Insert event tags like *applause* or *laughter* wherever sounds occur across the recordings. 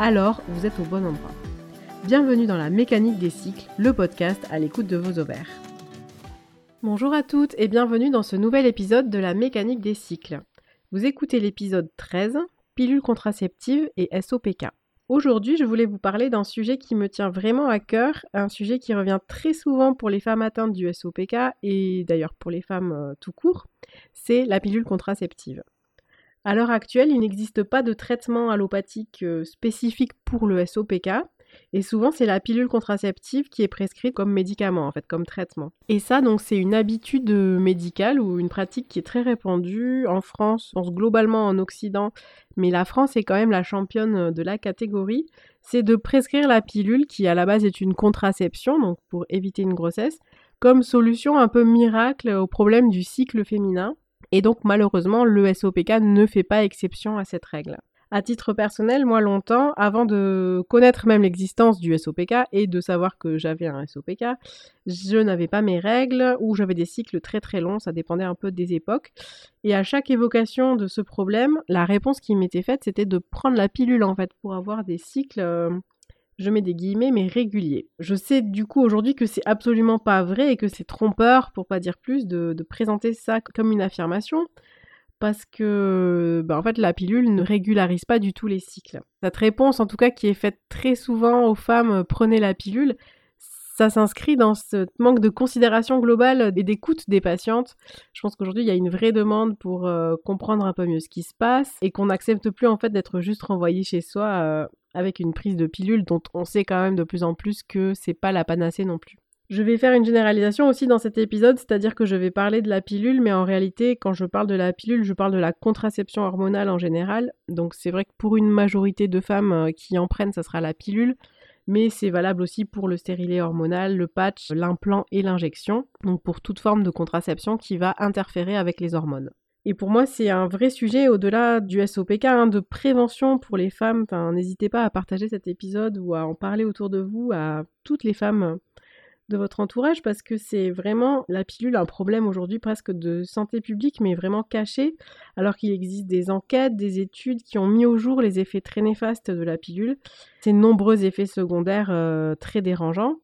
alors vous êtes au bon endroit. Bienvenue dans la mécanique des cycles, le podcast à l'écoute de vos ovaires. Bonjour à toutes et bienvenue dans ce nouvel épisode de la mécanique des cycles. Vous écoutez l'épisode 13, pilules contraceptives et SOPK. Aujourd'hui, je voulais vous parler d'un sujet qui me tient vraiment à cœur, un sujet qui revient très souvent pour les femmes atteintes du SOPK et d'ailleurs pour les femmes euh, tout court, c'est la pilule contraceptive. À l'heure actuelle, il n'existe pas de traitement allopathique euh, spécifique pour le SOPK, et souvent, c'est la pilule contraceptive qui est prescrite comme médicament, en fait, comme traitement. Et ça, donc, c'est une habitude médicale ou une pratique qui est très répandue en France, globalement en Occident, mais la France est quand même la championne de la catégorie. C'est de prescrire la pilule qui, à la base, est une contraception, donc pour éviter une grossesse, comme solution un peu miracle au problème du cycle féminin. Et donc, malheureusement, le SOPK ne fait pas exception à cette règle. À titre personnel, moi longtemps, avant de connaître même l'existence du SOPK et de savoir que j'avais un SOPK, je n'avais pas mes règles ou j'avais des cycles très très longs, ça dépendait un peu des époques. Et à chaque évocation de ce problème, la réponse qui m'était faite, c'était de prendre la pilule en fait pour avoir des cycles euh, je mets des guillemets, mais réguliers. Je sais du coup aujourd'hui que c'est absolument pas vrai et que c'est trompeur, pour pas dire plus, de, présenter ça comme une affirmation parce que bah, en fait la pilule ne régularise pas du tout les cycles. Cette réponse en tout cas qui est faite très souvent aux femmes euh, prenez la pilule, ça s'inscrit dans ce manque de considération globale et d'écoute des patientes. Je pense qu'aujourd'hui il y a une vraie demande pour euh, comprendre un peu mieux ce qui se passe et qu'on n'accepte plus en fait d'être juste renvoyé chez soi euh, avec une prise de pilule dont on sait quand même de plus en plus que c'est pas la panacée non plus. Je vais faire une généralisation aussi dans cet épisode, c'est-à-dire que je vais parler de la pilule, mais en réalité, quand je parle de la pilule, je parle de la contraception hormonale en général. Donc c'est vrai que pour une majorité de femmes euh, qui en prennent, ça sera la pilule, mais c'est valable aussi pour le stérilet hormonal, le patch, l'implant et l'injection, donc pour toute forme de contraception qui va interférer avec les hormones. Et pour moi, c'est un vrai sujet au-delà du SOPK, hein, de prévention pour les femmes. N'hésitez pas à partager cet épisode ou à en parler autour de vous à toutes les femmes de votre entourage parce que c'est vraiment la pilule un problème aujourd'hui presque de santé publique mais vraiment caché alors qu'il existe des enquêtes, des études qui ont mis au jour les effets très néfastes de la pilule, ces nombreux effets secondaires euh, très dérangeants.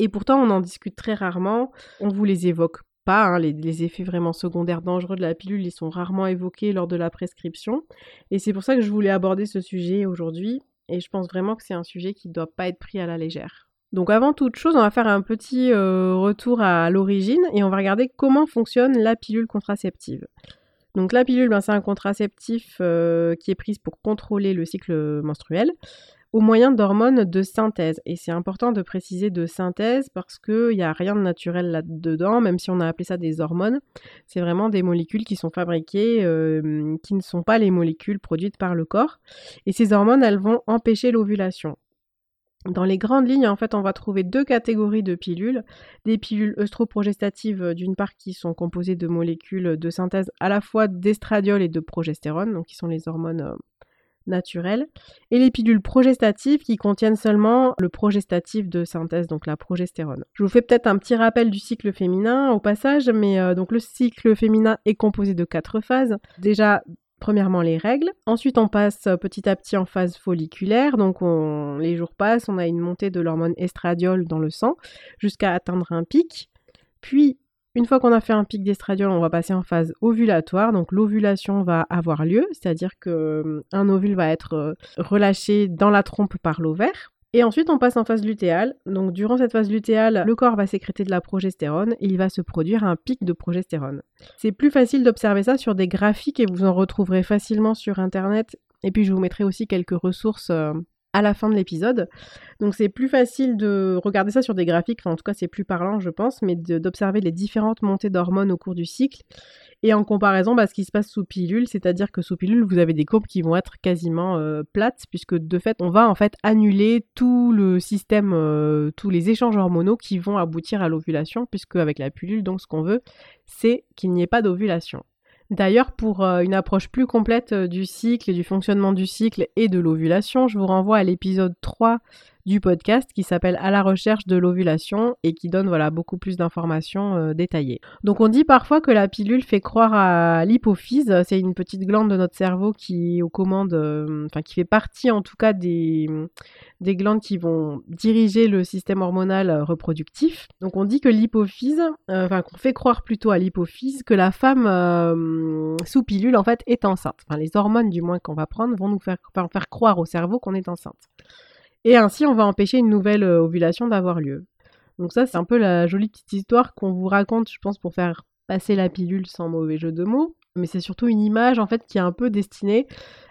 Et pourtant on en discute très rarement, on vous les évoque pas, hein, les, les, effets vraiment secondaires dangereux de la pilule, ils sont rarement évoqués lors de la prescription. Et c'est pour ça que je voulais aborder ce sujet aujourd'hui. Et je pense vraiment que c'est un sujet qui ne doit pas être pris à la légère. Donc avant toute chose, on va faire un petit euh, retour à l'origine et on va regarder comment fonctionne la pilule contraceptive. Donc la pilule, ben, c'est un contraceptif euh, qui est prise pour contrôler le cycle menstruel au moyen d'hormones de synthèse. Et c'est important de préciser de synthèse parce qu'il n'y a rien de naturel là-dedans, même si on a appelé ça des hormones. C'est vraiment des molécules qui sont fabriquées, euh, qui ne sont pas les molécules produites par le corps. Et ces hormones, elles vont empêcher l'ovulation. Dans les grandes lignes, en fait, on va trouver deux catégories de pilules. Des pilules œstroprogestatives, euh, d'une part, qui sont composées de molécules de synthèse à la fois d'estradiol et de progestérone, donc qui sont les hormones euh, naturelles. Et les pilules progestatives qui contiennent seulement le progestatif de synthèse, donc la progestérone. Je vous fais peut-être un petit rappel du cycle féminin au passage, mais euh, donc le cycle féminin est composé de quatre phases. Déjà, Premièrement, les règles. Ensuite, on passe euh, petit à petit en phase folliculaire. Donc, les jours passent, on a une montée de l'hormone estradiol dans le sang jusqu'à atteindre un pic. Puis, une fois qu'on a fait un pic d'estradiol, on va passer en phase ovulatoire. Donc, l'ovulation va avoir lieu, c'est-à-dire qu'un euh, ovule va être euh, relâché dans la trompe par l'ovaire. Et ensuite, on passe en phase lutéale. Donc, durant cette phase lutéale, le corps va sécréter de la progestérone et il va se produire un pic de progestérone. C'est plus facile d'observer ça sur des graphiques et vous en retrouverez facilement sur Internet. Et puis, je vous mettrai aussi quelques ressources euh, à la fin de l'épisode. Donc c'est plus facile de regarder ça sur des graphiques, en tout cas c'est plus parlant je pense, mais d'observer les différentes montées d'hormones au cours du cycle. Et en comparaison, bah, ce qui se passe sous pilule, c'est-à-dire que sous pilule, vous avez des courbes qui vont être quasiment euh, plates, puisque de fait, on va en fait annuler tout le système, euh, tous les échanges hormonaux qui vont aboutir à l'ovulation, puisque avec la pilule, donc ce qu'on veut, c'est qu'il n'y ait pas d'ovulation. D'ailleurs, pour euh, une approche plus complète du cycle et du fonctionnement du cycle et de l'ovulation, je vous renvoie à l'épisode 3 du podcast qui s'appelle À la recherche de l'ovulation et qui donne voilà beaucoup plus d'informations euh, détaillées. Donc on dit parfois que la pilule fait croire à l'hypophyse, c'est une petite glande de notre cerveau qui aux commandes, euh, qui fait partie en tout cas des, des glandes qui vont diriger le système hormonal euh, reproductif. Donc on dit que l'hypophyse, enfin qu'on fait croire plutôt à l'hypophyse que la femme sous pilule en fait est enceinte. Enfin les hormones du moins qu'on va prendre vont nous faire croire au cerveau qu'on est enceinte. Et ainsi, on va empêcher une nouvelle euh, ovulation d'avoir lieu. Donc ça, c'est un peu la jolie petite histoire qu'on vous raconte, je pense, pour faire passer la pilule sans mauvais jeu de mots. Mais c'est surtout une image, en fait, qui est un peu destinée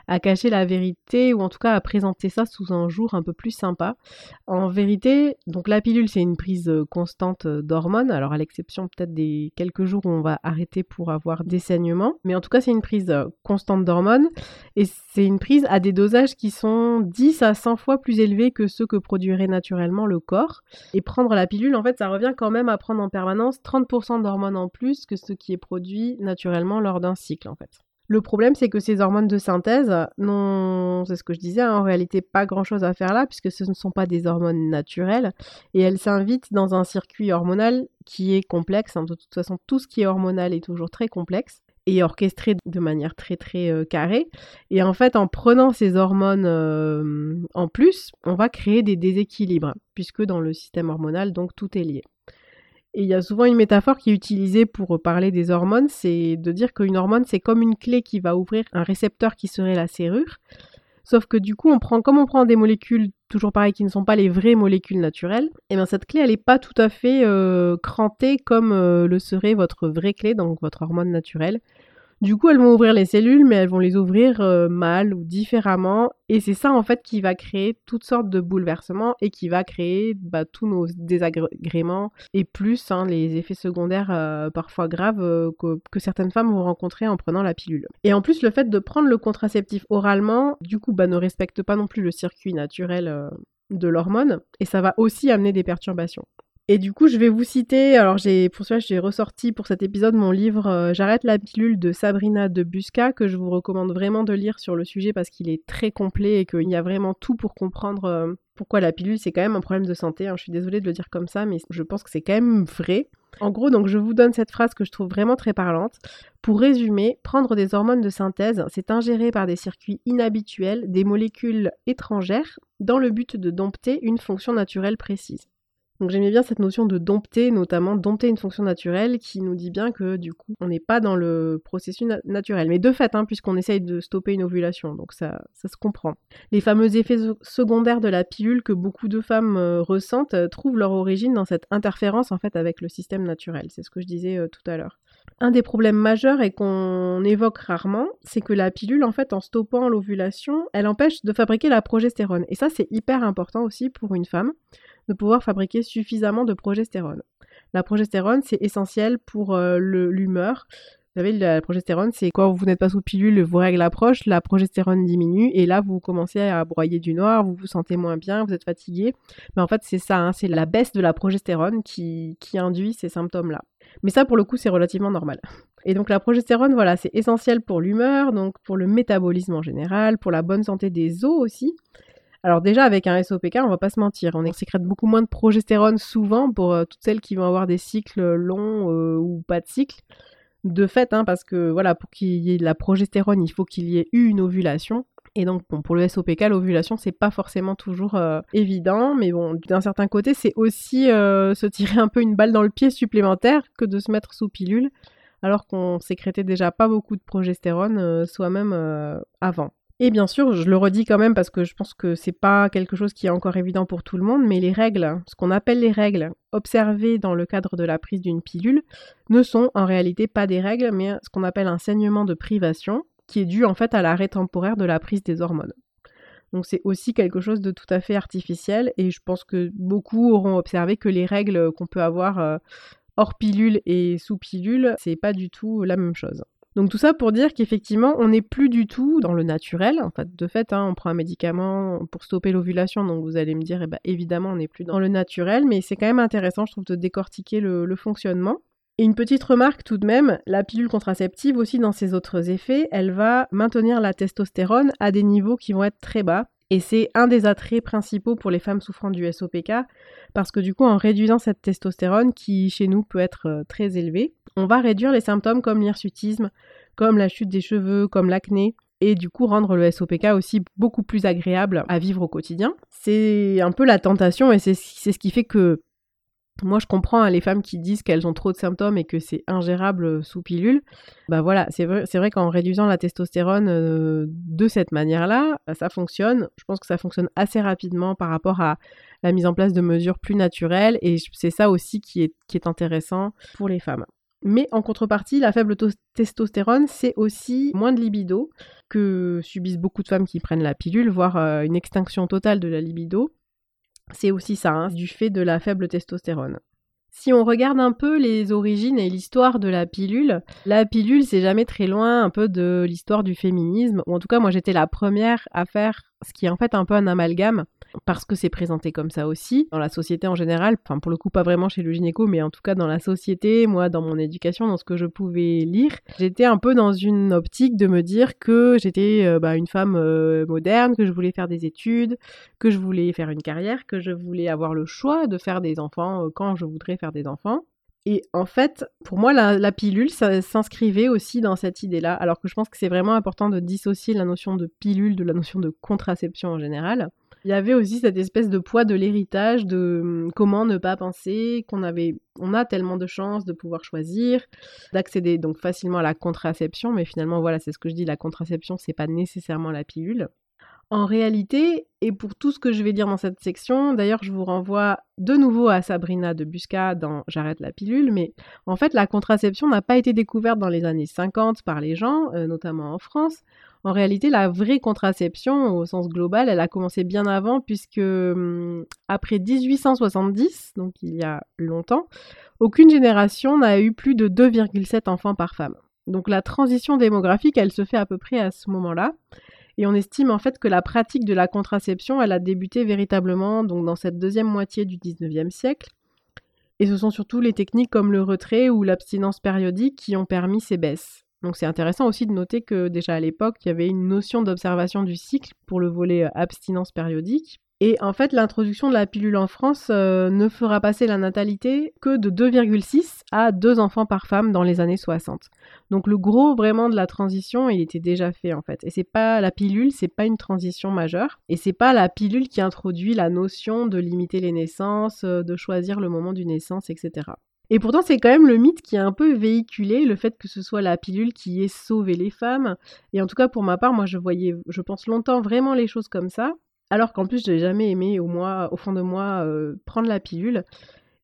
à cacher la vérité ou en tout cas à présenter ça sous un jour un peu plus sympa. En vérité, donc la pilule c'est une prise euh, constante euh, d'hormones, alors à l'exception peut-être des quelques jours où on va arrêter pour avoir des saignements, mais en tout cas c'est une prise euh, constante d'hormones et c'est une prise à des dosages qui sont 10 à 100 fois plus élevés que ceux que produirait naturellement le corps. Et prendre la pilule en fait ça revient quand même à prendre en permanence 30% d'hormones en plus que ce qui est produit naturellement lors d'un cycle en fait. Le problème, c'est que ces hormones de synthèse n'ont, c'est ce que je disais, hein, en réalité pas grand-chose à faire là, puisque ce ne sont pas des hormones naturelles, et elles s'invitent dans un circuit hormonal qui est complexe. Hein. De toute façon, tout ce qui est hormonal est toujours très complexe et orchestré de manière très très euh, carrée. Et en fait, en prenant ces hormones euh, en plus, on va créer des déséquilibres, puisque dans le système hormonal, donc tout est lié. Et il y a souvent une métaphore qui est utilisée pour parler des hormones, c'est de dire qu'une hormone, c'est comme une clé qui va ouvrir un récepteur qui serait la serrure. Sauf que du coup, on prend, comme on prend des molécules, toujours pareil, qui ne sont pas les vraies molécules naturelles, et eh bien cette clé, elle n'est pas tout à fait euh, crantée comme euh, le serait votre vraie clé, donc votre hormone naturelle. Du coup, elles vont ouvrir les cellules, mais elles vont les ouvrir euh, mal ou différemment. Et c'est ça, en fait, qui va créer toutes sortes de bouleversements et qui va créer bah, tous nos désagréments et plus hein, les effets secondaires euh, parfois graves euh, que, certaines femmes vont rencontrer en prenant la pilule. Et en plus, le fait de prendre le contraceptif oralement, du coup, bah, ne respecte pas non plus le circuit naturel de l'hormone et ça va aussi amener des perturbations. Et du coup, je vais vous citer, alors pour ça j'ai ressorti pour cet épisode mon livre euh, J'arrête la pilule de Sabrina de Busca que je vous recommande vraiment de lire sur le sujet parce qu'il est très complet et qu'il y a vraiment tout pour comprendre euh, pourquoi la pilule c'est quand même un problème de santé. Hein. Je suis désolée de le dire comme ça, mais je pense que c'est quand même vrai. En gros, donc je vous donne cette phrase que je trouve vraiment très parlante. Pour résumer, prendre des hormones de synthèse, c'est ingérer par des circuits inhabituels des molécules étrangères dans le but de dompter une fonction naturelle précise. Donc j'aimais bien cette notion de dompter, notamment dompter une fonction naturelle qui nous dit bien que du coup on n'est pas dans le processus naturel. Mais de fait, hein, puisqu'on essaye de stopper une ovulation, donc ça, ça se comprend. Les fameux effets secondaires de la pilule que beaucoup de femmes euh, ressentent euh, trouvent leur origine dans cette interférence en fait avec le système naturel. C'est ce que je disais euh, tout à l'heure. Un des problèmes majeurs et qu'on évoque rarement, c'est que la pilule, en fait, en stoppant l'ovulation, elle empêche de fabriquer la progestérone. Et ça, c'est hyper important aussi pour une femme de pouvoir fabriquer suffisamment de progestérone. La progestérone, c'est essentiel pour euh, l'humeur. Vous savez, la progestérone, c'est quand vous n'êtes pas sous pilule, vos règles approchent, la progestérone diminue et là, vous commencez à broyer du noir, vous vous sentez moins bien, vous êtes fatigué. Mais en fait, c'est ça, hein, c'est la baisse de la progestérone qui, qui induit ces symptômes-là. Mais ça, pour le coup, c'est relativement normal. Et donc la progestérone, voilà, c'est essentiel pour l'humeur, donc pour le métabolisme en général, pour la bonne santé des os aussi. Alors déjà, avec un SOPK, on va pas se mentir, on sécrète beaucoup moins de progestérone souvent pour euh, toutes celles qui vont avoir des cycles longs euh, ou pas de cycle. De fait, hein, parce que voilà, pour qu'il y ait de la progestérone, il faut qu'il y ait eu une ovulation. Et donc, bon, pour le SOPK, l'ovulation, c'est pas forcément toujours euh, évident, mais bon, d'un certain côté, c'est aussi se tirer un peu une balle dans le pied supplémentaire que de se mettre sous pilule, alors qu'on sécrétait déjà pas beaucoup de progestérone soi-même avant. Et bien sûr, je le redis quand même parce que je pense que c'est pas quelque chose qui est encore évident pour tout le monde, mais les règles, ce qu'on appelle les règles observées dans le cadre de la prise d'une pilule, ne sont en réalité pas des règles, mais ce qu'on appelle un saignement de privation, qui est dû en fait à l'arrêt temporaire de la prise des hormones. Donc c'est aussi quelque chose de tout à fait artificiel et je pense que beaucoup auront observé que les règles qu'on peut avoir euh, hors pilule et sous pilule, c'est pas du tout la même chose. Donc tout ça pour dire qu'effectivement, on n'est plus du tout dans le naturel. En fait, de fait, hein, on prend un médicament pour stopper l'ovulation, donc vous allez me dire, eh ben, évidemment, on n'est plus dans le naturel, mais c'est quand même intéressant, je trouve, de décortiquer le, fonctionnement. Et une petite remarque tout de même, la pilule contraceptive aussi dans ses autres effets, elle va maintenir la testostérone à des niveaux qui vont être très bas. Et c'est un des attraits principaux pour les femmes souffrant du SOPK, parce que du coup, en réduisant cette testostérone, qui chez nous peut être euh, très élevée, on va réduire les symptômes comme l'hirsutisme, comme la chute des cheveux, comme l'acné, et du coup rendre le SOPK aussi beaucoup plus agréable à vivre au quotidien. C'est un peu la tentation et c'est ce qui fait que moi, je comprends hein, les femmes qui disent qu'elles ont trop de symptômes et que c'est ingérable sous pilule. Bah voilà, c'est vrai, vrai qu'en réduisant la testostérone euh, de cette manière-là, bah, ça fonctionne. Je pense que ça fonctionne assez rapidement par rapport à la mise en place de mesures plus naturelles et c'est ça aussi qui est, qui est intéressant pour les femmes. Mais en contrepartie, la faible testostérone, c'est aussi moins de libido que subissent beaucoup de femmes qui prennent la pilule, voire euh, une extinction totale de la libido. C'est aussi ça, hein, du fait de la faible testostérone. Si on regarde un peu les origines et l'histoire de la pilule, la pilule, c'est jamais très loin un peu de l'histoire du féminisme, ou en tout cas, moi j'étais la première à faire ce qui est en fait un peu un amalgame parce que c'est présenté comme ça aussi dans la société en général, enfin pour le coup pas vraiment chez le gynéco, mais en tout cas dans la société, moi dans mon éducation, dans ce que je pouvais lire, j'étais un peu dans une optique de me dire que j'étais euh, bah, une femme euh, moderne, que je voulais faire des études, que je voulais faire une carrière, que je voulais avoir le choix de faire des enfants euh, quand je voudrais faire des enfants. Et en fait, pour moi, la, pilule, s'inscrivait aussi dans cette idée-là, alors que je pense que c'est vraiment important de dissocier la notion de pilule de la notion de contraception en général. Il y avait aussi cette espèce de poids de l'héritage de hum, comment ne pas penser qu'on avait, on a tellement de chances de pouvoir choisir, d'accéder donc facilement à la contraception, mais finalement voilà, c'est ce que je dis, la contraception c'est pas nécessairement la pilule. En réalité, et pour tout ce que je vais dire dans cette section, d'ailleurs je vous renvoie de nouveau à Sabrina de Busca dans J'arrête la pilule, mais en fait la contraception n'a pas été découverte dans les années 50 par les gens, euh, notamment en France. En réalité, la vraie contraception au sens global, elle a commencé bien avant puisque hum, après 1870, donc il y a longtemps, aucune génération n'a eu plus de 2,7 enfants par femme. Donc la transition démographique, elle se fait à peu près à ce moment-là. Et on estime en fait que la pratique de la contraception, elle a débuté véritablement donc dans cette deuxième moitié du 19e siècle. Et ce sont surtout les techniques comme le retrait ou l'abstinence périodique qui ont permis ces baisses. Donc c'est intéressant aussi de noter que déjà à l'époque, il y avait une notion d'observation du cycle pour le volet euh, abstinence périodique. Et en fait, l'introduction de la pilule en France euh, ne fera passer la natalité que de 2,6 à 2 enfants par femme dans les années 60. Donc le gros vraiment de la transition, il était déjà fait en fait. Et c'est pas la pilule, c'est pas une transition majeure. Et c'est pas la pilule qui introduit la notion de limiter les naissances, euh, de choisir le moment du naissance, etc. Et pourtant, c'est quand même le mythe qui a un peu véhiculé, le fait que ce soit la pilule qui ait sauvé les femmes. Et en tout cas, pour ma part, moi, je voyais, je pense longtemps vraiment les choses comme ça. Alors qu'en plus, je n'ai jamais aimé au, au fond de moi euh, prendre la pilule.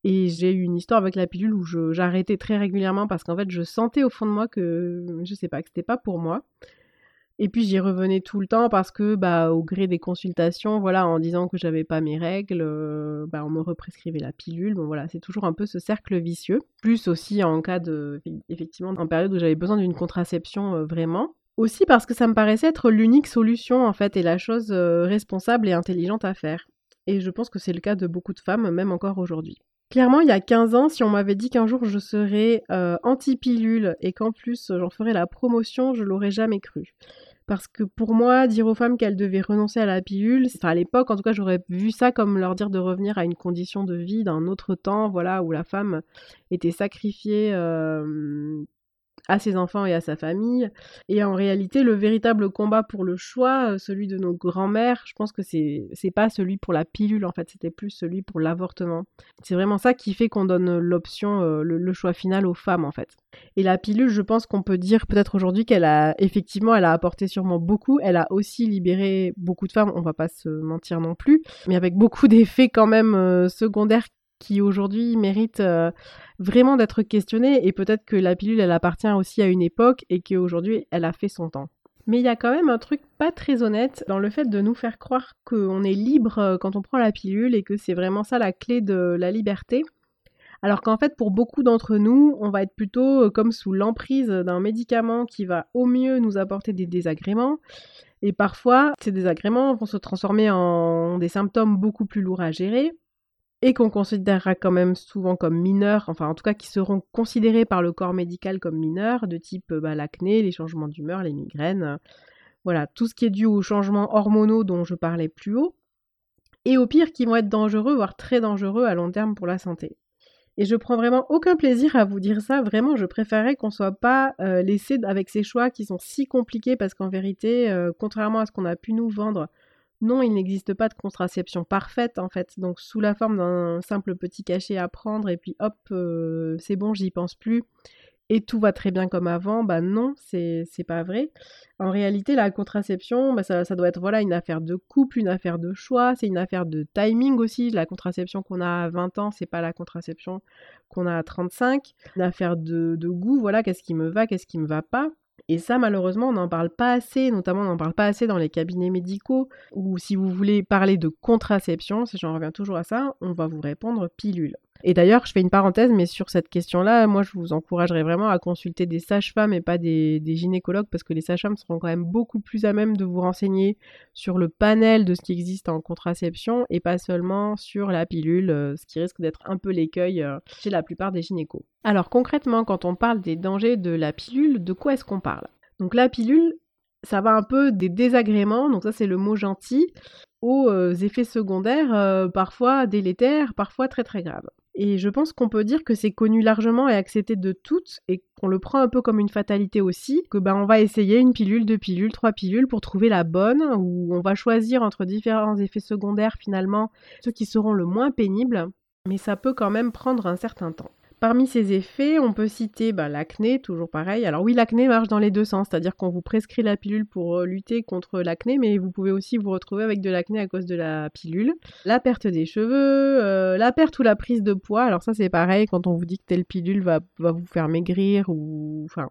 Et j'ai eu une histoire avec la pilule où j'arrêtais très régulièrement parce qu'en fait, je sentais au fond de moi que, je sais pas, que c'était pas pour moi. Et puis j'y revenais tout le temps parce que, bah, au gré des consultations, voilà, en disant que j'avais pas mes règles, euh, bah, on me represcrivait la pilule. Bon, voilà, c'est toujours un peu ce cercle vicieux. Plus aussi en cas de, effectivement, en période où j'avais besoin d'une contraception euh, vraiment. Aussi parce que ça me paraissait être l'unique solution en fait et la chose euh, responsable et intelligente à faire. Et je pense que c'est le cas de beaucoup de femmes, même encore aujourd'hui. Clairement, il y a 15 ans, si on m'avait dit qu'un jour je serais euh, anti-pilule et qu'en plus j'en ferais la promotion, je l'aurais jamais cru. Parce que pour moi, dire aux femmes qu'elles devaient renoncer à la pilule, enfin à l'époque en tout cas, j'aurais vu ça comme leur dire de revenir à une condition de vie d'un autre temps, voilà, où la femme était sacrifiée euh, à ses enfants et à sa famille. Et en réalité, le véritable combat pour le choix, euh, celui de nos grands-mères, je pense que c'est c'est pas celui pour la pilule en fait, c'était plus celui pour l'avortement. C'est vraiment ça qui fait qu'on donne l'option, euh, le, choix final aux femmes en fait. Et la pilule, je pense qu'on peut dire peut-être aujourd'hui qu'elle a effectivement, elle a apporté sûrement beaucoup. Elle a aussi libéré beaucoup de femmes, on va pas se mentir non plus, mais avec beaucoup d'effets quand même euh, secondaires qui aujourd'hui mérite euh, vraiment d'être questionnée et peut-être que la pilule elle appartient aussi à une époque et qu'aujourd'hui elle a fait son temps. Mais il y a quand même un truc pas très honnête dans le fait de nous faire croire qu'on est libre euh, quand on prend la pilule et que c'est vraiment ça la clé de la liberté. Alors qu'en fait, pour beaucoup d'entre nous, on va être plutôt euh, comme sous l'emprise d'un médicament qui va au mieux nous apporter des désagréments. Et parfois, ces désagréments vont se transformer en des symptômes beaucoup plus lourds à gérer et qu'on considérera quand même souvent comme mineurs, enfin en tout cas qui seront considérés par le corps médical comme mineurs, de type bah, l'acné, les changements d'humeur, les migraines, voilà, tout ce qui est dû aux changements hormonaux dont je parlais plus haut, et au pire qui vont être dangereux, voire très dangereux à long terme pour la santé. Et je prends vraiment aucun plaisir à vous dire ça, vraiment je préférerais qu'on soit pas euh, laissé avec ces choix qui sont si compliqués parce qu'en vérité, euh, contrairement à ce qu'on a pu nous vendre non, il n'existe pas de contraception parfaite en fait. Donc sous la forme d'un simple petit cachet à prendre et puis hop, euh, c'est bon, j'y pense plus. Et tout va très bien comme avant, bah non, c'est pas vrai. En réalité, la contraception, bah ça, doit être voilà une affaire de couple, une affaire de choix, c'est une affaire de timing aussi. La contraception qu'on a à 20 ans, c'est pas la contraception qu'on a à 35. Une affaire de, de goût, voilà, qu'est-ce qui me va, qu'est-ce qui me va pas. Et ça, malheureusement, on n'en parle pas assez, notamment on n'en parle pas assez dans les cabinets médicaux, ou si vous voulez parler de contraception, si j'en reviens toujours à ça, on va vous répondre pilule. Et d'ailleurs, je fais une parenthèse, mais sur cette question-là, moi, je vous encouragerais vraiment à consulter des sages-femmes et pas des, gynécologues, parce que les sages-femmes seront quand même beaucoup plus à même de vous renseigner sur le panel de ce qui existe en contraception et pas seulement sur la pilule, euh, ce qui risque d'être un peu l'écueil euh, chez la plupart des gynécos. Alors concrètement, quand on parle des dangers de la pilule, de quoi est-ce qu'on parle? Donc la pilule, ça va un peu des désagréments, donc ça c'est le mot gentil, aux euh, effets secondaires, parfois délétères, parfois très très graves. Et je pense qu'on peut dire que c'est connu largement et accepté de toutes et qu'on le prend un peu comme une fatalité aussi, que ben on va essayer une pilule, deux pilules, trois pilules pour trouver la bonne, ou on va choisir entre différents effets secondaires finalement, ceux qui seront le moins pénibles, mais ça peut quand même prendre un certain temps. Parmi ces effets, on peut citer bah, l'acné, toujours pareil. Alors oui, l'acné marche dans les deux sens, c'est-à-dire qu'on vous prescrit la pilule pour euh, lutter contre l'acné, mais vous pouvez aussi vous retrouver avec de l'acné à cause de la pilule. La perte des cheveux, euh, la perte ou la prise de poids, alors ça c'est pareil, quand on vous dit que telle pilule va, va vous faire maigrir ou... Enfin,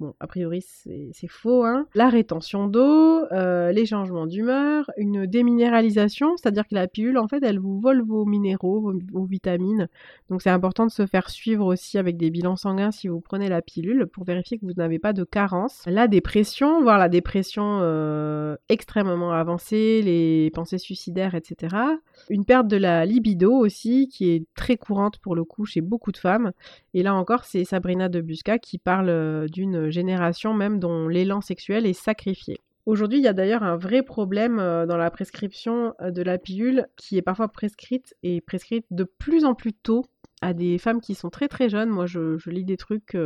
Bon, a priori, c'est faux. Hein. La rétention d'eau, euh, les changements d'humeur, une déminéralisation, c'est-à-dire que la pilule, en fait, elle vous vole vos minéraux, vos, vitamines. Donc, c'est important de se faire suivre aussi avec des bilans sanguins si vous prenez la pilule pour vérifier que vous n'avez pas de carence. La dépression, voire la dépression euh, extrêmement avancée, les pensées suicidaires, etc. Une perte de la libido aussi, qui est très courante pour le coup chez beaucoup de femmes. Et là encore, c'est Sabrina de Busca qui parle euh, d'une génération même dont l'élan sexuel est sacrifié. Aujourd'hui, il y a d'ailleurs un vrai problème euh, dans la prescription euh, de la pilule qui est parfois prescrite et prescrite de plus en plus tôt à des femmes qui sont très très jeunes. Moi, je, lis des trucs,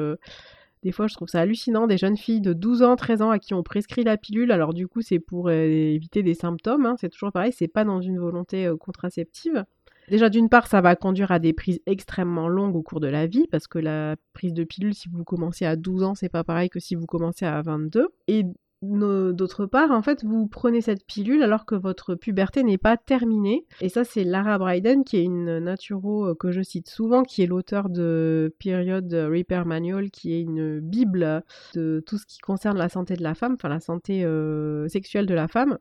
des fois je trouve ça hallucinant, des jeunes filles de 12 ans, 13 ans à qui on prescrit la pilule. Alors du coup, c'est pour éviter des symptômes, hein. c'est toujours pareil, c'est pas dans une volonté contraceptive. Déjà, d'une part, ça va conduire à des prises extrêmement longues au cours de la vie, parce que la prise de pilule, si vous commencez à 12 ans, c'est pas pareil que si vous commencez à 22. Et d'autre part, en fait, vous prenez cette pilule alors que votre puberté n'est pas terminée. Et ça, c'est Lara Bryden, qui est une naturo euh, que je cite souvent, qui est l'auteur de Period Repair Manual, qui est une bible de tout ce qui concerne la santé de la femme, enfin la santé euh, sexuelle de la femme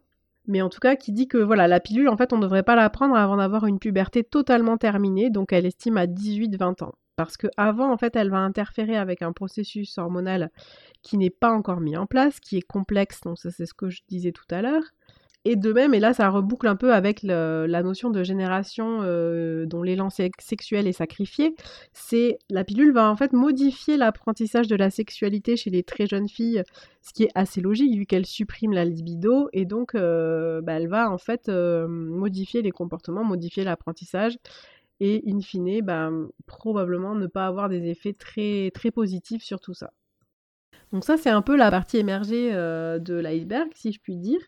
mais en tout cas qui dit que voilà la pilule en fait on ne devrait pas la prendre avant d'avoir une puberté totalement terminée, donc elle estime à 18-20 ans. Parce que avant en fait elle va interférer avec un processus hormonal qui n'est pas encore mis en place, qui est complexe, donc ça c'est ce que je disais tout à l'heure, et de même, et là ça reboucle un peu avec la notion de génération euh, dont l'élan sexuel est sacrifié, c'est la pilule va en fait modifier l'apprentissage de la sexualité chez les très jeunes filles, ce qui est assez logique vu qu'elle supprime la libido et donc euh, bah, elle va en fait euh, modifier les comportements, modifier l'apprentissage et in fine bah, probablement ne pas avoir des effets très, très positifs sur tout ça. Donc ça c'est un peu la partie émergée de l'iceberg si je puis dire.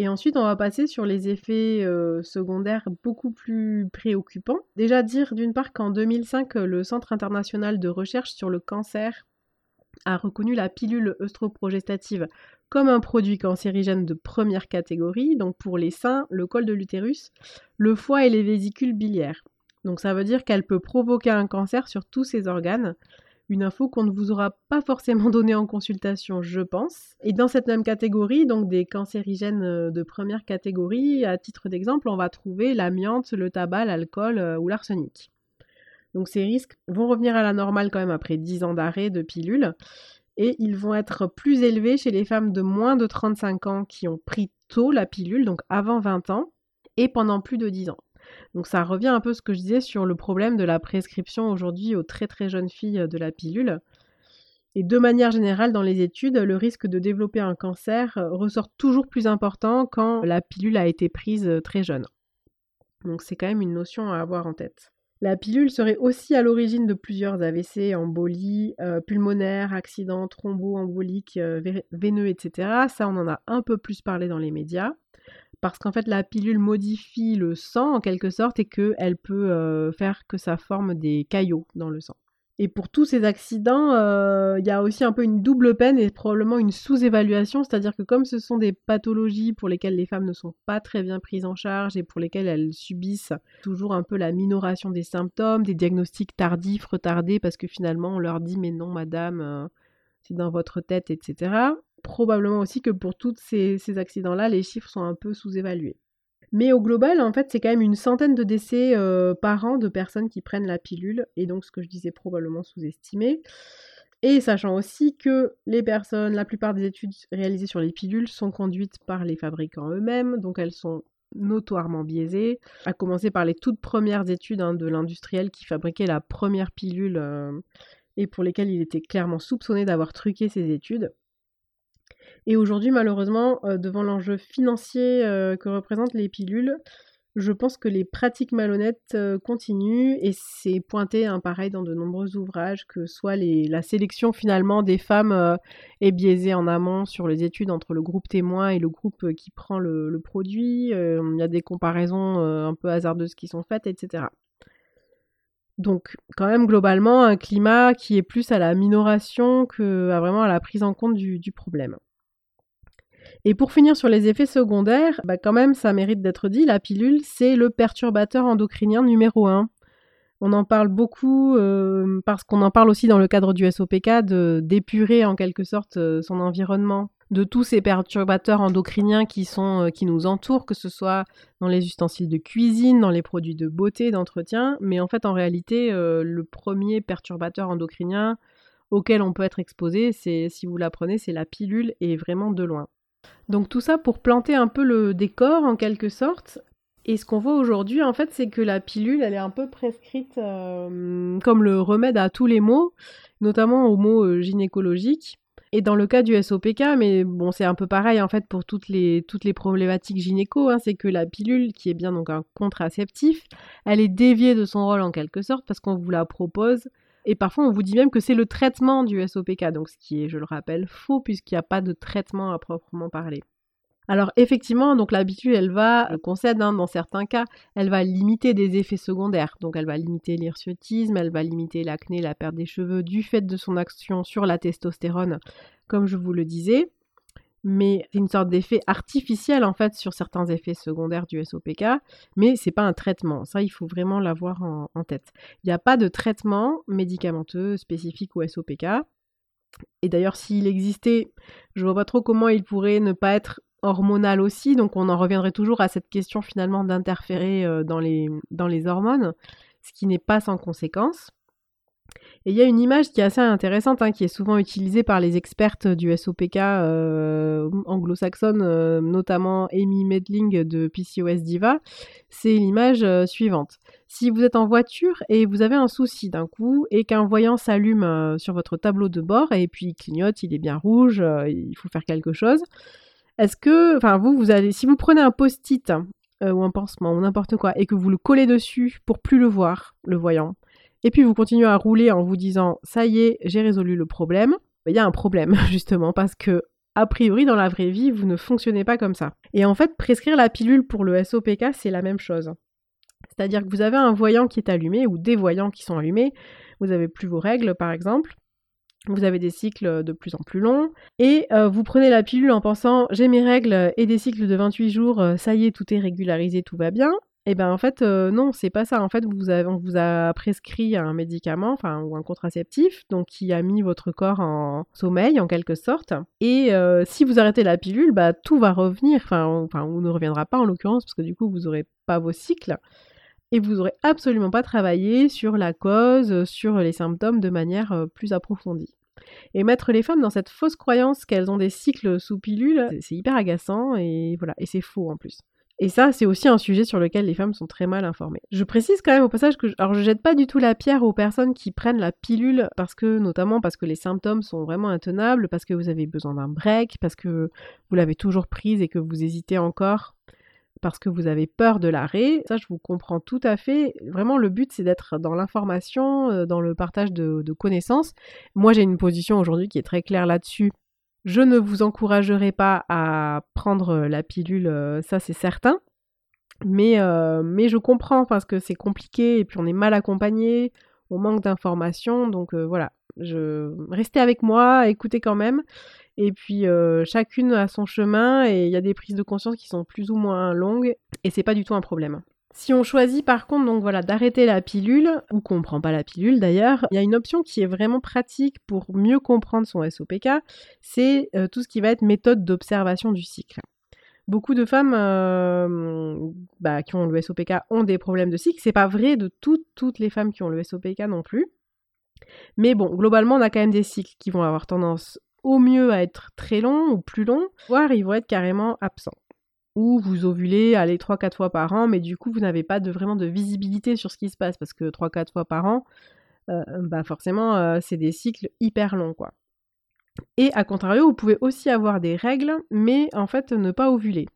Et ensuite, on va passer sur les effets euh, secondaires beaucoup plus préoccupants. Déjà dire d'une part qu'en 2005, le Centre international de recherche sur le cancer a reconnu la pilule œstroprogestative comme un produit cancérigène de première catégorie, donc pour les seins, le col de l'utérus, le foie et les vésicules biliaires. Donc ça veut dire qu'elle peut provoquer un cancer sur tous ces organes, une info qu'on ne vous aura pas forcément *laughs* donnée en consultation, je pense. Et dans cette même catégorie, donc des cancérigènes euh, de première catégorie, à titre d'exemple, on va trouver l'amiante, le tabac, l'alcool euh, ou l'arsenic. Donc ces risques vont revenir à la normale quand même après 10 ans d'arrêt de pilules. Et ils vont être plus élevés chez les femmes de moins de 35 ans qui ont pris tôt la pilule, donc avant 20 ans, et pendant plus de 10 ans. Donc ça revient un peu ce que je disais sur le problème de la prescription aujourd'hui aux très très jeunes filles de la pilule. Et de manière générale, dans les études, le risque de développer un cancer ressort toujours plus important quand la pilule a été prise très jeune. Donc c'est quand même une notion à avoir en tête. La pilule serait aussi à l'origine de plusieurs AVC, embolies euh, pulmonaires, accidents thromboemboliques, euh, veineux, etc. Ça, on en a un peu plus parlé dans les médias parce qu'en fait la pilule modifie le sang en quelque sorte et qu'elle peut euh, faire que ça forme des caillots dans le sang. Et pour tous ces accidents, euh, il y a aussi un peu une double peine et probablement une sous-évaluation, c'est-à-dire que comme ce sont des pathologies pour lesquelles les femmes ne sont pas très bien prises en charge et pour lesquelles elles subissent toujours un peu la minoration des symptômes, des diagnostics tardifs, retardés, parce que finalement on leur dit mais non madame, euh, c'est dans votre tête, etc probablement aussi que pour tous ces, accidents-là, les chiffres sont un peu sous-évalués. Mais au global, en fait, c'est quand même une centaine de décès euh, par an de personnes qui prennent la pilule, et donc ce que je disais probablement sous-estimé. Et sachant aussi que les personnes, la plupart des études réalisées sur les pilules sont conduites par les fabricants eux-mêmes, donc elles sont notoirement biaisées, à commencer par les toutes premières études hein, de l'industriel qui fabriquait la première pilule euh, et pour lesquelles il était clairement soupçonné d'avoir truqué ses études. Et aujourd'hui, malheureusement, euh, devant l'enjeu financier euh, que représentent les pilules, je pense que les pratiques malhonnêtes euh, continuent et c'est pointé hein, pareil dans de nombreux ouvrages que soit la sélection finalement des femmes est biaisée en amont sur les études entre le groupe témoin et le groupe qui prend le, produit. Il y a des comparaisons un peu hasardeuses qui sont faites, etc. Donc quand même globalement un climat qui est plus à la minoration que vraiment à la prise en compte du problème. Et pour finir sur les effets secondaires, bah quand même, ça mérite d'être dit, la pilule, c'est le perturbateur endocrinien numéro 1. On en parle beaucoup euh, parce qu'on en parle aussi dans le cadre du SOPK d'épurer en quelque sorte euh, son environnement de tous ces perturbateurs endocriniens qui sont euh, qui nous entourent, que ce soit dans les ustensiles de cuisine, dans les produits de beauté, d'entretien, mais en fait en réalité le premier perturbateur endocrinien auquel on peut être exposé, si vous l'apprenez, c'est la pilule et vraiment de loin. Donc tout ça pour planter un peu le décor en quelque sorte. Et ce qu'on voit aujourd'hui, en fait, c'est que la pilule, elle est un peu prescrite euh, comme le remède à tous les maux, notamment aux maux euh, gynécologiques. Et dans le cas du SOPK, mais bon, c'est un peu pareil en fait pour toutes les, problématiques gynéco, hein, c'est que la pilule, qui est bien donc un contraceptif, elle est déviée de son rôle en quelque sorte parce qu'on vous la propose et parfois, on vous dit même que c'est le traitement du SOPK, donc ce qui est, je le rappelle, faux puisqu'il n'y a pas de traitement à proprement parler. Alors effectivement, donc l'habitude, elle va, elle concède hein, dans certains cas, elle va limiter des effets secondaires. Donc elle va limiter l'hirsutisme, elle va limiter l'acné, la perte des cheveux du fait de son action sur la testostérone, comme je vous le disais mais c'est une sorte d'effet artificiel en fait sur certains effets secondaires du SOPK, mais c'est pas un traitement. Ça, il faut vraiment l'avoir en, tête. Il n'y a pas de traitement médicamenteux spécifique au SOPK. Et d'ailleurs, s'il existait, je vois pas trop comment il pourrait ne pas être hormonal aussi. Donc, on en reviendrait toujours à cette question finalement d'interférer euh, dans les, dans les hormones, ce qui n'est pas sans conséquence. Et il y a une image qui est assez intéressante, hein, qui est souvent utilisée par les expertes du SOPK euh, anglo-saxonne, euh, notamment Amy Medling de PCOS Diva. C'est l'image suivante. Si vous êtes en voiture et vous avez un souci d'un coup et qu'un voyant s'allume sur votre tableau de bord et puis il clignote, il est bien rouge, il faut faire quelque chose. Est-ce que, enfin vous, vous allez, si vous prenez un post-it ou un pansement ou n'importe quoi et que vous le collez dessus pour plus le voir, le voyant, et puis vous continuez à rouler en vous disant ça y est, j'ai résolu le problème, il y a un problème *laughs* justement parce que a priori dans la vraie vie, vous ne fonctionnez pas comme ça. Et en fait, prescrire la pilule pour le SOPK, c'est la même chose. C'est-à-dire que vous avez un voyant qui est allumé ou des voyants qui sont allumés, vous avez plus vos règles par exemple, vous avez des cycles de plus en plus longs, et euh, vous prenez la pilule en pensant j'ai mes règles et des cycles de 28 jours, euh, ça y est, tout est régularisé, tout va bien, Et eh ben en fait euh, non, c'est pas ça. En fait, vous on vous a prescrit un médicament, enfin ou un contraceptif, donc qui a mis votre corps en sommeil en quelque sorte. Et si vous arrêtez la pilule, bah tout va revenir. Enfin, enfin, ou ne reviendra pas en l'occurrence parce que du coup vous aurez pas vos cycles et vous aurez absolument pas travaillé sur la cause, sur les symptômes de manière plus approfondie. Et mettre les femmes dans cette fausse croyance qu'elles ont des cycles sous pilule, c'est hyper agaçant et voilà, c'est faux en plus. Et ça, c'est aussi un sujet sur lequel les femmes sont très mal informées. Je précise quand même au passage que, je, alors je jette pas du tout la pierre aux personnes qui prennent la pilule parce que, notamment parce que les symptômes sont vraiment intenables, parce que vous avez besoin d'un break, parce que vous l'avez toujours prise et que vous hésitez encore parce que vous avez peur de l'arrêt. Ça, je vous comprends tout à fait. Vraiment, le but, c'est d'être dans l'information, euh, dans le partage de, connaissances. Moi, j'ai une position aujourd'hui qui est très claire là-dessus. Je ne vous encouragerai pas à prendre la pilule, euh, ça c'est certain. Mais, euh, mais je comprends parce que c'est compliqué et puis on est mal accompagné, on manque d'informations. Donc voilà, je... restez avec moi, écoutez quand même. Et puis euh, chacune a son chemin et il y a des prises de conscience qui sont plus ou moins longues et c'est pas du tout un problème. Si on choisit par contre donc voilà d'arrêter la pilule ou qu'on prend pas la pilule d'ailleurs, il y a une option qui est vraiment pratique pour mieux comprendre son SOPK, c'est euh, tout ce qui va être méthode d'observation du cycle. Beaucoup de femmes euh, bah, qui ont le SOPK ont des problèmes de cycle. C'est pas vrai de toutes, toutes les femmes qui ont le SOPK non plus. Mais bon, globalement, on a quand même des cycles qui vont avoir tendance au mieux à être très longs ou plus longs, voire ils vont être carrément absents. Ou vous ovulez, allez 3-4 fois par an, mais du coup vous n'avez pas vraiment de visibilité sur ce qui se passe, parce que 3-4 fois par an, euh, bah forcément euh, c'est des cycles hyper longs. Et à contrario, vous pouvez aussi avoir des règles, mais en fait ne pas ovuler.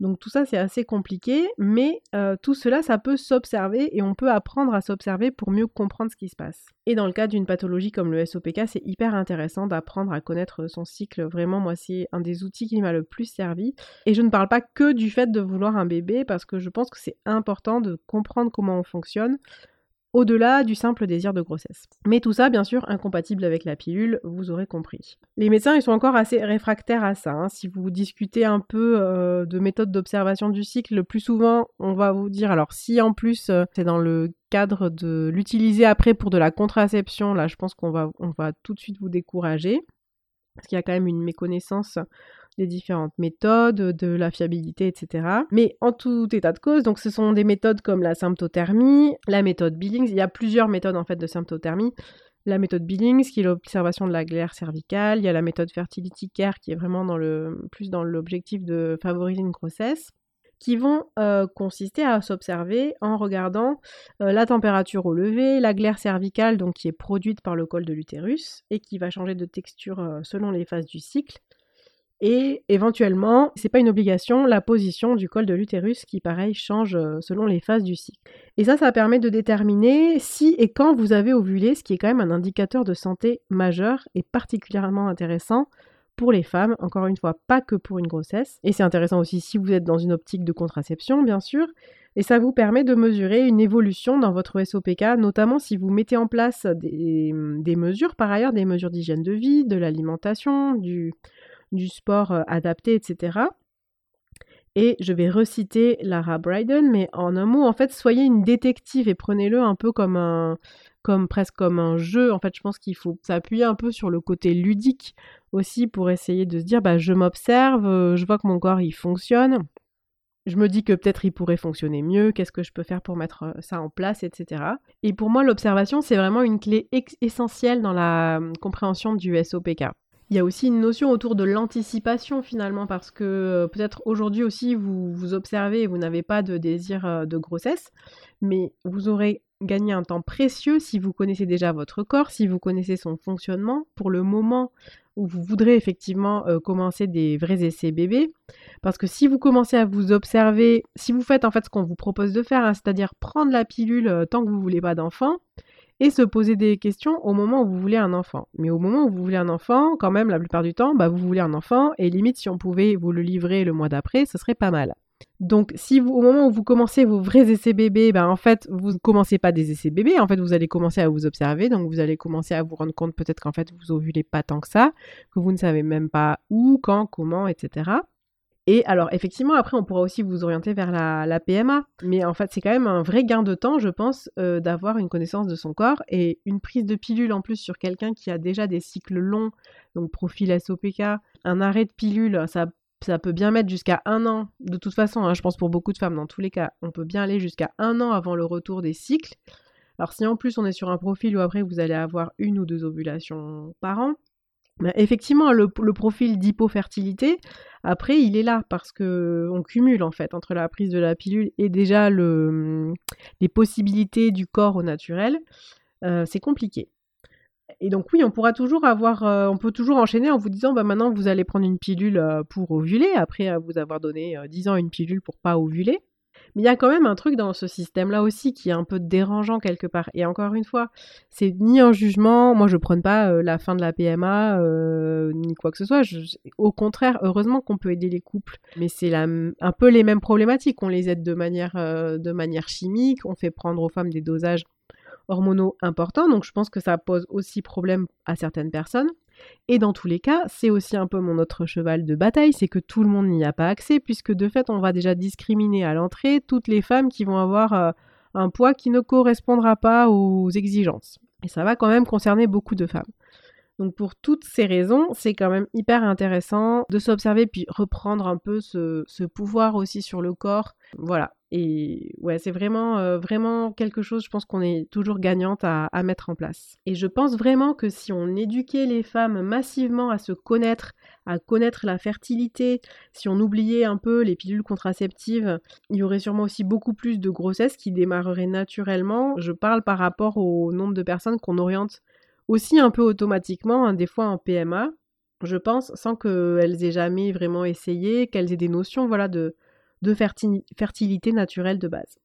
Donc tout ça, c'est assez compliqué, mais euh, tout cela, ça peut s'observer et on peut apprendre à s'observer pour mieux comprendre ce qui se passe. Et dans le cas d'une pathologie comme le SOPK, c'est hyper intéressant d'apprendre à connaître son cycle. Vraiment, moi, c'est un des outils qui m'a le plus servi. Et je ne parle pas que du fait de vouloir un bébé, parce que je pense que c'est important de comprendre comment on fonctionne au-delà du simple désir de grossesse. Mais tout ça, bien sûr, incompatible avec la pilule, vous aurez compris. Les médecins, ils sont encore assez réfractaires à ça. Hein. Si vous discutez un peu euh, de méthode d'observation du cycle, le plus souvent, on va vous dire, alors si en plus euh, c'est dans le cadre de l'utiliser après pour de la contraception, là, je pense qu'on va, va tout de suite vous décourager. Parce qu'il y a quand même une méconnaissance des différentes méthodes, de la fiabilité, etc. Mais en tout état de cause, donc ce sont des méthodes comme la symptothermie, la méthode Billings. Il y a plusieurs méthodes en fait de symptothermie. La méthode Billings, qui est l'observation de la glaire cervicale. Il y a la méthode Fertility Care, qui est vraiment dans le, plus dans l'objectif de favoriser une grossesse qui vont euh, consister à s'observer en regardant euh, la température au lever, la glaire cervicale donc qui est produite par le col de l'utérus et qui va changer de texture euh, selon les phases du cycle, et éventuellement, c'est pas une obligation, la position du col de l'utérus qui pareil change euh, selon les phases du cycle. Et ça, ça permet de déterminer si et quand vous avez ovulé, ce qui est quand même un indicateur de santé majeur et particulièrement intéressant pour les femmes, encore une fois, pas que pour une grossesse. Et c'est intéressant aussi si vous êtes dans une optique de contraception, bien sûr. Et ça vous permet de mesurer une évolution dans votre SOPK, notamment si vous mettez en place des, des mesures, par ailleurs, des mesures d'hygiène de vie, de l'alimentation, du, du sport euh, adapté, etc. Et je vais reciter Lara Bryden, mais en un mot, en fait, soyez une détective et prenez-le un peu comme un, comme presque comme un jeu. En fait, je pense qu'il faut s'appuyer un peu sur le côté ludique aussi pour essayer de se dire, bah, je m'observe, euh, je vois que mon corps il fonctionne. Je me dis que peut-être il pourrait fonctionner mieux, qu'est-ce que je peux faire pour mettre euh, ça en place, etc. Et pour moi, l'observation, c'est vraiment une clé essentielle dans la compréhension du SOPK. Il y a aussi une notion autour de l'anticipation finalement, parce que euh, peut-être aujourd'hui aussi vous vous observez et vous n'avez pas de désir euh, de grossesse, mais vous aurez gagné un temps précieux si vous connaissez déjà votre corps, si vous connaissez son fonctionnement, pour le moment où vous voudrez effectivement euh, commencer des vrais essais bébés. Parce que si vous commencez à vous observer, si vous faites en fait ce qu'on vous propose de faire, hein, c'est-à-dire prendre la pilule tant que vous voulez pas d'enfant, et se poser des questions au moment où vous voulez un enfant. Mais au moment où vous voulez un enfant, quand même, la plupart du temps, bah, vous voulez un enfant, et limite, si on pouvait vous le livrer le mois d'après, ce serait pas mal. Donc, si au moment où vous commencez vos vrais essais bébés, ben en fait, vous ne commencez pas des essais bébés, en fait, vous allez commencer à vous observer, donc vous allez commencer à vous rendre compte peut-être qu'en fait, vous ovulez pas tant que ça, que vous ne savez même pas où, quand, comment, etc. Et alors, effectivement, après, on pourra aussi vous orienter vers la, PMA. Mais en fait, c'est quand même un vrai gain de temps, je pense, euh, d'avoir une connaissance de son corps. Et une prise de pilule en plus sur quelqu'un qui a déjà des cycles longs, donc profil SOPK, un arrêt de pilule, ça, peut bien mettre jusqu'à un an. De toute façon, hein, je pense pour beaucoup de femmes, dans tous les cas, on peut bien aller jusqu'à un an avant le retour des cycles. Alors, si en plus on est sur un profil où après vous allez avoir une ou deux ovulations par an, effectivement, le, profil d'hypofertilité, après, il est là parce que on cumule en fait entre la prise de la pilule et déjà le, les possibilités du corps au naturel. Euh, c'est compliqué. Et donc oui, on pourra toujours avoir, euh, on peut toujours enchaîner en vous disant, bah maintenant vous allez prendre une pilule euh, pour ovuler après vous avoir donné 10 ans une pilule pour pas ovuler. Mais il y a quand même un truc dans ce système-là aussi qui est un peu dérangeant quelque part. Et encore une fois, c'est ni un jugement, moi je prône pas euh, la fin de la PMA, euh, ni quoi que ce soit. au contraire, heureusement qu'on peut aider les couples. Mais c'est un peu les mêmes problématiques. On les aide euh, de manière chimique, on fait prendre aux femmes des dosages hormonaux importants. Donc je pense que ça pose aussi problème à certaines personnes. Et dans tous les cas, c'est aussi un peu mon autre cheval de bataille, c'est que tout le monde n'y a pas accès, puisque de fait, on va déjà discriminer à l'entrée toutes les femmes qui vont avoir euh, un poids qui ne correspondra pas aux exigences. Et ça va quand même concerner beaucoup de femmes. Donc pour toutes ces raisons, c'est quand même hyper intéressant de s'observer puis reprendre un peu ce, ce, pouvoir aussi sur le corps. Voilà, et ouais, c'est vraiment, euh, vraiment quelque chose, je pense qu'on est toujours gagnante à, mettre en place. Et je pense vraiment que si on éduquait les femmes massivement à se connaître, à connaître la fertilité, si on oubliait un peu les pilules contraceptives, il y aurait sûrement aussi beaucoup plus de grossesses qui démarreraient naturellement. Je parle par rapport au nombre de personnes qu'on oriente aussi un peu automatiquement, hein, des fois en PMA, je pense, sans qu'elles aient jamais vraiment essayé, qu'elles aient des notions voilà, de de fertilité naturelle de base.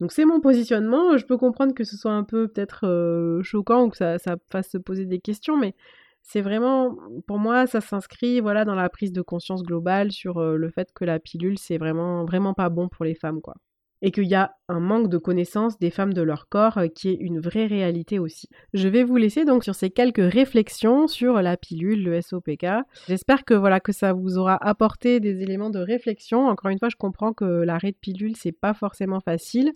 Donc c'est mon positionnement, je peux comprendre que ce soit un peu peut-être euh, choquant ou que ça, fasse se poser des questions, mais c'est vraiment, pour moi, ça s'inscrit voilà, dans la prise de conscience globale sur euh, le fait que la pilule, c'est vraiment, vraiment pas bon pour les femmes, quoi et qu'il y a un manque de connaissance des femmes de leur corps euh, qui est une vraie réalité aussi. Je vais vous laisser donc sur ces quelques réflexions sur la pilule, le SOPK. J'espère que voilà que ça vous aura apporté des éléments de réflexion. Encore une fois, je comprends que l'arrêt de pilule c'est pas forcément facile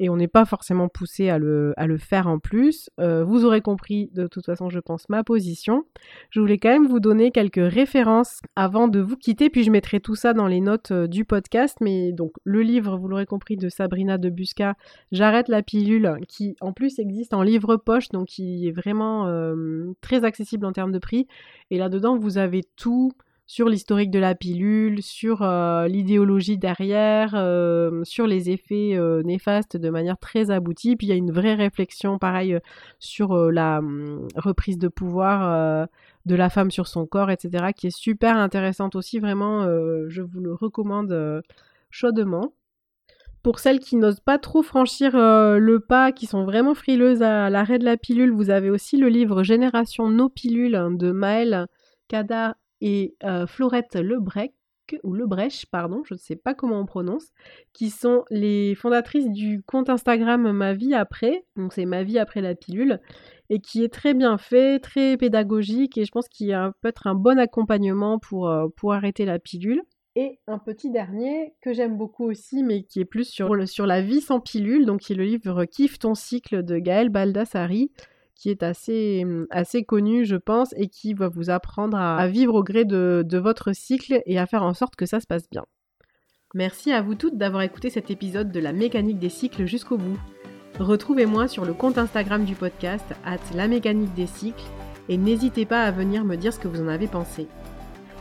et on n'est pas forcément poussé à le, faire en plus. Euh, vous aurez compris de toute façon, je pense, ma position. Je voulais quand même vous donner quelques références avant de vous quitter, puis je mettrai tout ça dans les notes euh, du podcast. Mais donc, le livre, vous l'aurez compris, de Sabrina de Busca, J'arrête la pilule, qui en plus existe en livre poche, donc qui est vraiment euh, très accessible en termes de prix. Et là-dedans, vous avez tout sur l'historique de la pilule, sur euh, l'idéologie derrière, euh, sur les effets euh, néfastes de manière très aboutie. Puis il y a une vraie réflexion, pareil, sur la hum, reprise de pouvoir de la femme sur son corps, etc., qui est super intéressante aussi. Vraiment, je vous le recommande chaudement. Pour celles qui n'osent pas trop franchir le pas, qui sont vraiment frileuses à l'arrêt de la pilule, vous avez aussi le livre Génération No Pilules de Maëlle Kada et euh, Florette Lebrec ou Lebrèche, pardon, je ne sais pas comment on prononce, qui sont les fondatrices du compte Instagram Ma vie après, donc c'est Ma vie après la pilule, et qui est très bien fait, très pédagogique, et je pense qu'il peut être un bon accompagnement pour, euh, pour arrêter la pilule. Et un petit dernier que j'aime beaucoup aussi, mais qui est plus sur, sur la vie sans pilule, donc qui est le livre Kiffe ton cycle de Gaël Baldassari, qui est assez, mmh, assez connu, je pense, et qui va vous apprendre à, vivre au gré de, votre cycle et à faire en sorte que ça se passe bien. Merci à vous toutes d'avoir écouté cet épisode de la mécanique des cycles jusqu'au bout. Retrouvez-moi sur le compte Instagram du podcast, at la mécanique des cycles, et n'hésitez pas à venir me dire ce que vous en avez pensé.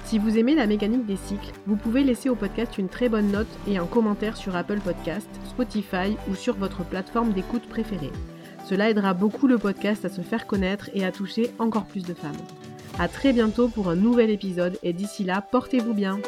Si vous aimez la mécanique des cycles, vous pouvez laisser au podcast une très bonne note et un commentaire sur Apple Podcast, Spotify ou sur votre plateforme d'écoute préférée. Cela aidera beaucoup le podcast à se faire connaître et à toucher encore plus de femmes. A très bientôt pour un nouvel épisode et d'ici là, portez-vous bien.